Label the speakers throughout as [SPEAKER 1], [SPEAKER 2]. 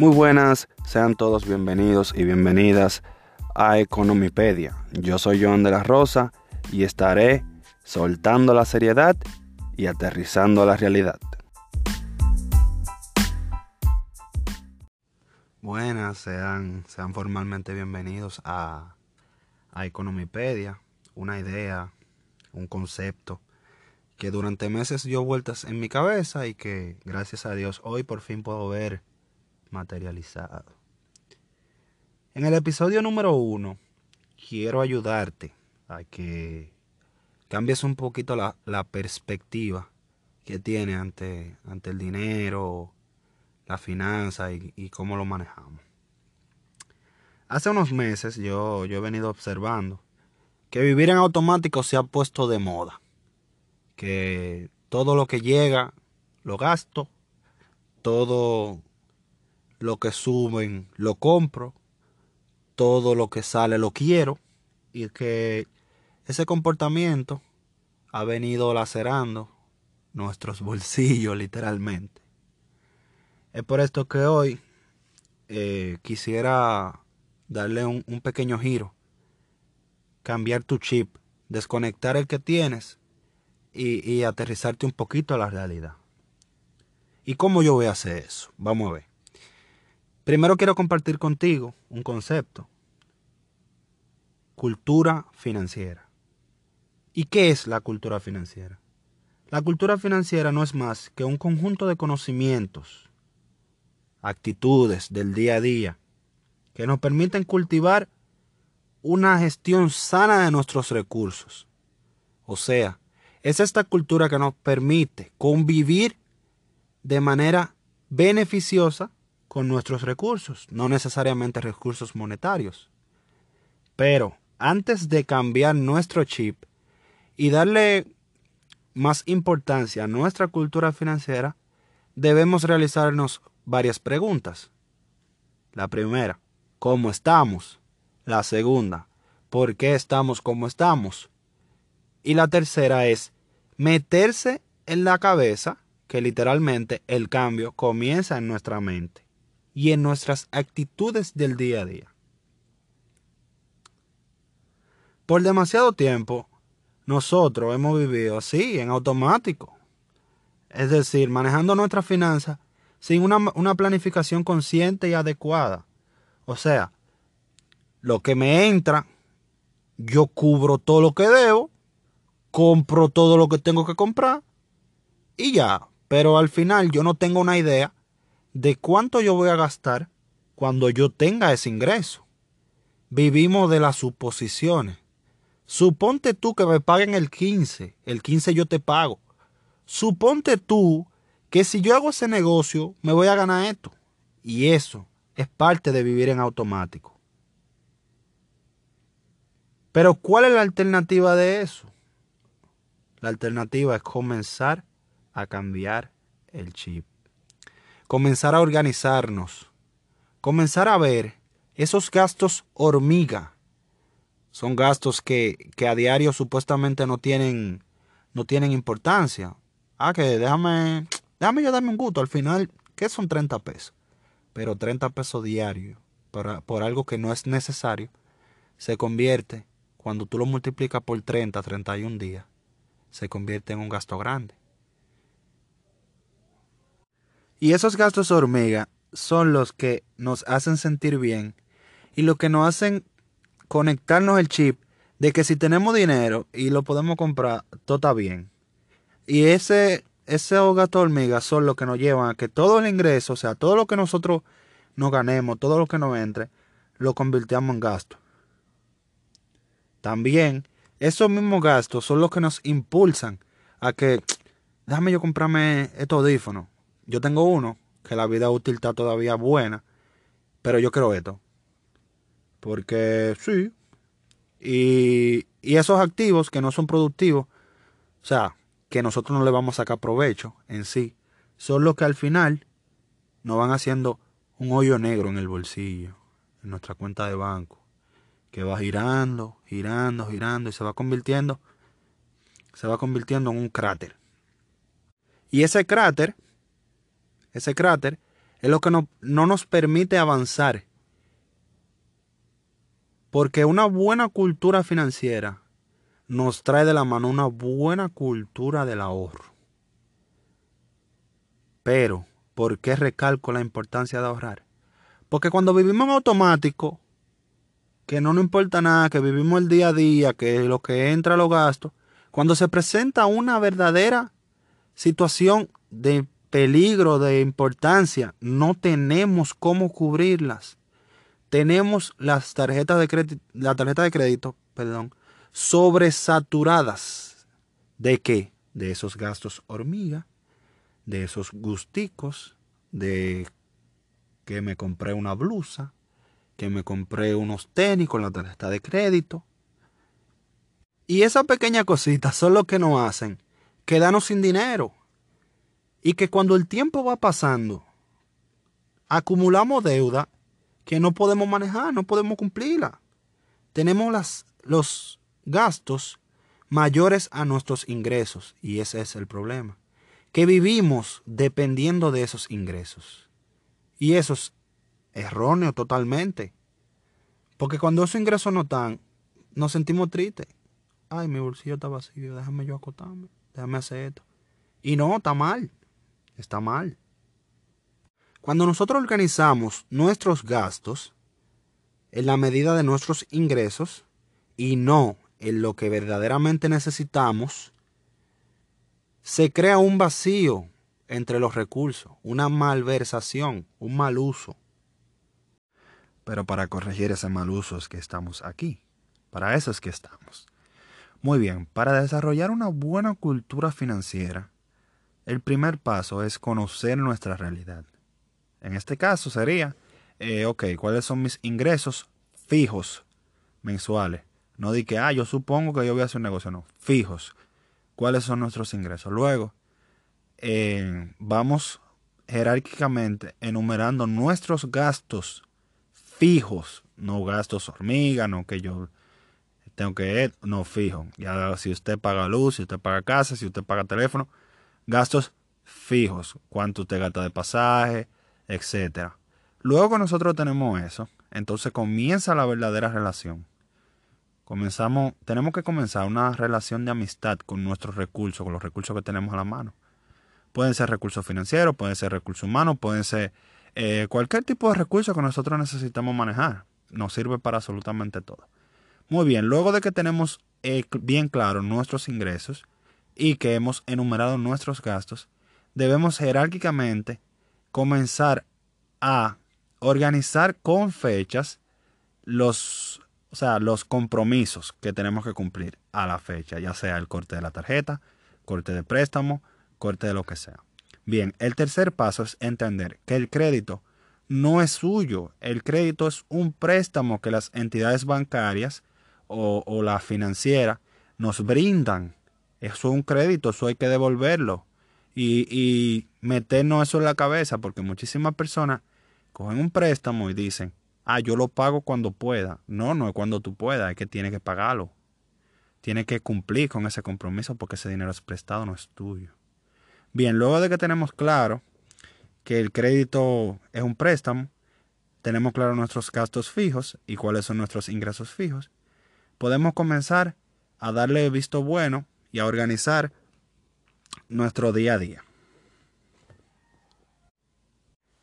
[SPEAKER 1] Muy buenas, sean todos bienvenidos y bienvenidas a Economipedia. Yo soy Joan de la Rosa y estaré soltando la seriedad y aterrizando la realidad. Buenas, sean, sean formalmente bienvenidos a, a Economipedia, una idea, un concepto que durante meses dio vueltas en mi cabeza y que gracias a Dios hoy por fin puedo ver materializado. En el episodio número uno quiero ayudarte a que cambies un poquito la, la perspectiva que tiene ante, ante el dinero, la finanza y, y, cómo lo manejamos. Hace unos meses yo, yo he venido observando que vivir en automático se ha puesto de moda que todo lo que llega lo gasto, todo lo que suben lo compro, todo lo que sale lo quiero y que ese comportamiento ha venido lacerando nuestros bolsillos literalmente. Es por esto que hoy eh, quisiera darle un, pequeño giro, cambiar tu chip, desconectar el que tienes y, y, aterrizarte un poquito a la realidad. ¿Y cómo yo voy a hacer eso? Vamos a ver. Primero quiero compartir contigo un concepto. Cultura financiera. ¿Y qué es la cultura financiera? La cultura financiera no es más que un conjunto de conocimientos, actitudes del día a día, que nos permiten cultivar una gestión sana de nuestros recursos. O sea, es esta cultura que nos permite convivir de manera beneficiosa con nuestros recursos, no necesariamente recursos monetarios. Pero antes de cambiar nuestro chip y darle más importancia a nuestra cultura financiera, debemos realizarnos varias preguntas. La primera, ¿cómo estamos? La segunda, ¿por qué estamos como estamos? Y la tercera es meterse en la cabeza que literalmente el cambio comienza en nuestra mente y en nuestras actitudes del día a día. Por demasiado tiempo, nosotros hemos vivido así, en automático. Es decir, manejando nuestras finanzas sin una, una, planificación consciente y adecuada. O sea, lo que me entra, yo cubro todo lo que debo compro todo lo que tengo que comprar y ya. Pero al final yo no tengo una idea de cuánto yo voy a gastar cuando yo tenga ese ingreso. Vivimos de las suposiciones. Suponte tú que me paguen el 15, el 15 yo te pago. Suponte tú que si yo hago ese negocio me voy a ganar esto. Y eso es parte de vivir en automático. Pero ¿cuál es la alternativa de eso? La alternativa es comenzar a cambiar el chip. Comenzar a organizarnos. Comenzar a ver esos gastos hormiga. Son gastos que, que a diario supuestamente no tienen, no tienen importancia. Ah, que déjame, déjame yo darme un gusto. Al final, ¿qué son 30 pesos? Pero 30 pesos diarios por, por algo que no es necesario se convierte, cuando tú lo multiplicas por 30, 31 días, se convierte en un gasto grande. Y esos gastos hormiga son los que nos hacen sentir bien y lo que nos hacen conectarnos el chip de que si tenemos dinero y lo podemos comprar, todo está bien. Y ese, ese gasto hormiga son los que nos llevan a que todo el ingreso, o sea, todo lo que nosotros nos ganemos, todo lo que nos entre, lo convirtamos en gasto. También esos mismos gastos son los que nos impulsan a que, déjame yo comprarme estos audífonos. Yo tengo uno, que la vida útil está todavía buena, pero yo quiero esto. Porque sí. Y, y esos activos que no son productivos, o sea, que nosotros no le vamos a sacar provecho en sí, son los que al final nos van haciendo un hoyo negro en el bolsillo, en nuestra cuenta de banco que va girando, girando, girando y se va convirtiendo, se va convirtiendo en un cráter. Y ese cráter, ese cráter Es lo que no, no nos permite avanzar. Porque una buena cultura financiera nos trae de la mano una buena cultura del ahorro. Pero, ¿por qué recalco la importancia de ahorrar? Porque cuando vivimos en automático, que no nos importa nada, que vivimos el día a día, que lo que entra los gastos, cuando se presenta una verdadera situación de peligro, de importancia, no tenemos cómo cubrirlas. Tenemos las tarjetas de crédito, la tarjeta de crédito, perdón, sobresaturadas. ¿De qué? De esos gastos hormiga, de esos gusticos, de que me compré una blusa, que me compré unos tenis con la tarjeta de crédito. Y esas pequeñas cositas son lo que nos hacen quedarnos sin dinero. Y que cuando el tiempo va pasando, acumulamos deuda que no podemos manejar, no podemos cumplirla. Tenemos las, los gastos mayores a nuestros ingresos y ese es el problema. Que vivimos dependiendo de esos ingresos. Y eso es erróneo totalmente. Porque cuando esos ingresos no están, nos sentimos tristes. Ay, mi bolsillo está vacío, déjame yo acotarme, déjame hacer esto. Y no, está mal, está mal. Cuando nosotros organizamos nuestros gastos en la medida de nuestros ingresos y no en lo que verdaderamente necesitamos, se crea un vacío entre los recursos, una malversación, un mal uso. Pero para corregir ese mal uso es que estamos aquí. Para eso es que estamos. Muy bien, para desarrollar una buena cultura financiera, el primer paso es conocer nuestra realidad. En este caso sería, eh, ¿cuáles son mis ingresos fijos mensuales? No di que, ah, yo supongo que yo voy a hacer un negocio, no, fijos. ¿Cuáles son nuestros ingresos? Luego, eh, vamos jerárquicamente enumerando nuestros gastos fijos, no gastos hormiga, no que yo tengo que, no fijo. Ya si usted paga luz, si usted paga casa, si usted paga teléfono, gastos fijos, cuánto usted gasta de pasaje, etcétera. Luego que nosotros tenemos eso, entonces comienza la verdadera relación. Comenzamos, tenemos que comenzar una relación de amistad con nuestros recursos, con los recursos que tenemos a la mano. Pueden ser recursos financieros, pueden ser recursos humanos, pueden ser eh, cualquier tipo de recurso que nosotros necesitamos manejar. Nos sirve para absolutamente todo. Muy bien, luego de que tenemos eh, bien claro nuestros ingresos y que hemos enumerado nuestros gastos, debemos jerárquicamente comenzar a organizar con fechas los o sea, los compromisos que tenemos que cumplir a la fecha, ya sea el corte de la tarjeta, corte de préstamo, corte de lo que sea. Bien, el tercer paso es entender que el crédito no es suyo, el crédito es un préstamo que las entidades bancarias o, la financiera nos brindan. Eso es un crédito, eso hay que devolverlo. Y, y meternos eso en la cabeza, porque muchísimas personas cogen un préstamo y dicen, ah, yo lo pago cuando pueda. No, no es cuando tú puedas, es que tienes que pagarlo. Tienes que cumplir con ese compromiso porque ese dinero es prestado, no es tuyo. Bien, luego de que tenemos claro que el crédito es un préstamo, tenemos claro nuestros gastos fijos y cuáles son nuestros ingresos fijos, podemos comenzar a darle visto bueno y a organizar nuestro día a día.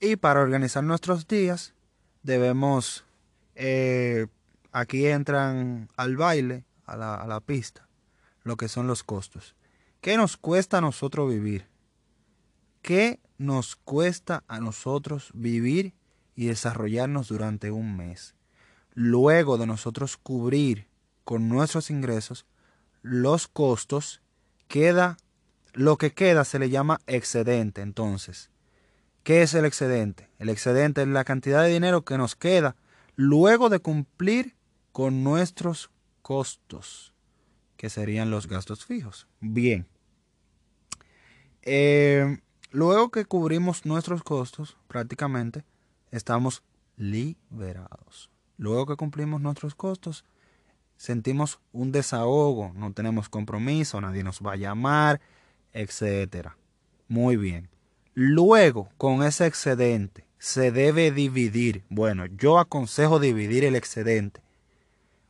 [SPEAKER 1] Y para organizar nuestros días, debemos, eh, aquí entran al baile, a la, a la pista, lo que son los costos. ¿Qué nos cuesta a nosotros vivir? ¿Qué nos cuesta a nosotros vivir y desarrollarnos durante un mes? Luego de nosotros cubrir con nuestros ingresos los costos, queda lo que queda se le llama excedente. Entonces, ¿Qué es el excedente? El excedente es la cantidad de dinero que nos queda luego de cumplir con nuestros costos, que serían los gastos fijos. Bien. Eh, luego que cubrimos nuestros costos, prácticamente estamos liberados. Luego que cumplimos nuestros costos, sentimos un desahogo, no tenemos compromiso, nadie nos va a llamar, etcétera. Muy bien. Luego, con ese excedente, se debe dividir. Bueno, yo aconsejo dividir el excedente.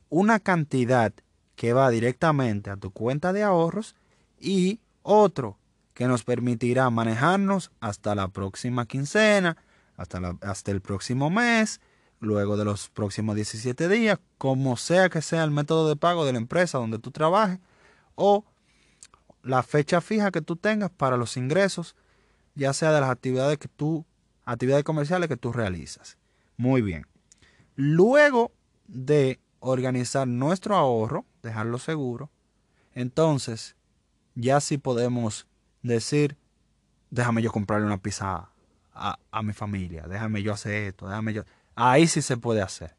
[SPEAKER 1] Una cantidad que va directamente a tu cuenta de ahorros y otro que nos permitirá manejarnos hasta la próxima quincena, hasta, hasta el próximo mes, luego de los próximos 17 días, como sea que sea el método de pago de la empresa donde tú trabajes o la fecha fija que tú tengas para los ingresos, ya sea de las actividades que tú, actividades comerciales que tú realizas. Muy bien. Luego de organizar nuestro ahorro, dejarlo seguro, entonces ya sí podemos decir, déjame yo comprarle una pizza a, mi familia, déjame yo hacer esto, déjame yo... Ahí sí se puede hacer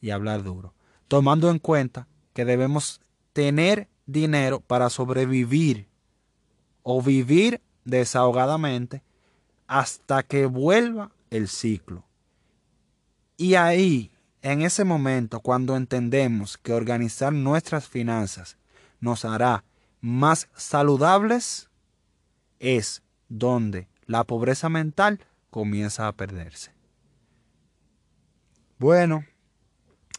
[SPEAKER 1] y hablar duro, tomando en cuenta que debemos tener dinero para sobrevivir o vivir desahogadamente hasta que vuelva el ciclo. Y ahí, en ese momento, cuando entendemos que organizar nuestras finanzas nos hará más saludables, es donde la pobreza mental comienza a perderse. Bueno,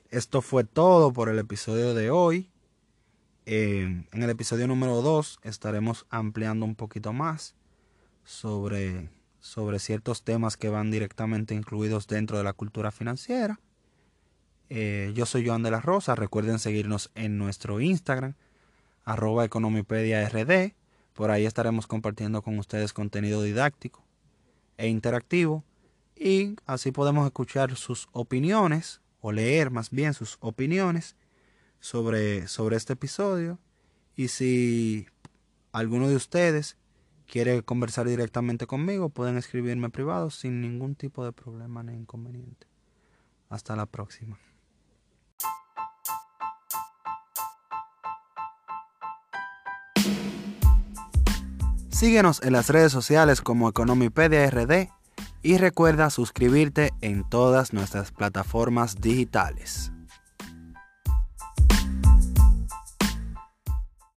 [SPEAKER 1] esto fue todo por el episodio de hoy. en el episodio número 2 estaremos ampliando un poquito más sobre, sobre ciertos temas que van directamente incluidos dentro de la cultura financiera. Eh, yo soy Joan de la Rosa. Recuerden seguirnos en nuestro Instagram, arroba economipedia rd. Por ahí estaremos compartiendo con ustedes contenido didáctico e interactivo y así podemos escuchar sus opiniones o leer más bien sus opiniones sobre, sobre este episodio y si alguno de ustedes quiere conversar directamente conmigo pueden escribirme privado sin ningún tipo de problema ni inconveniente. Hasta la próxima. Síguenos en las redes sociales como Economipedia RD y recuerda suscribirte en todas nuestras plataformas digitales.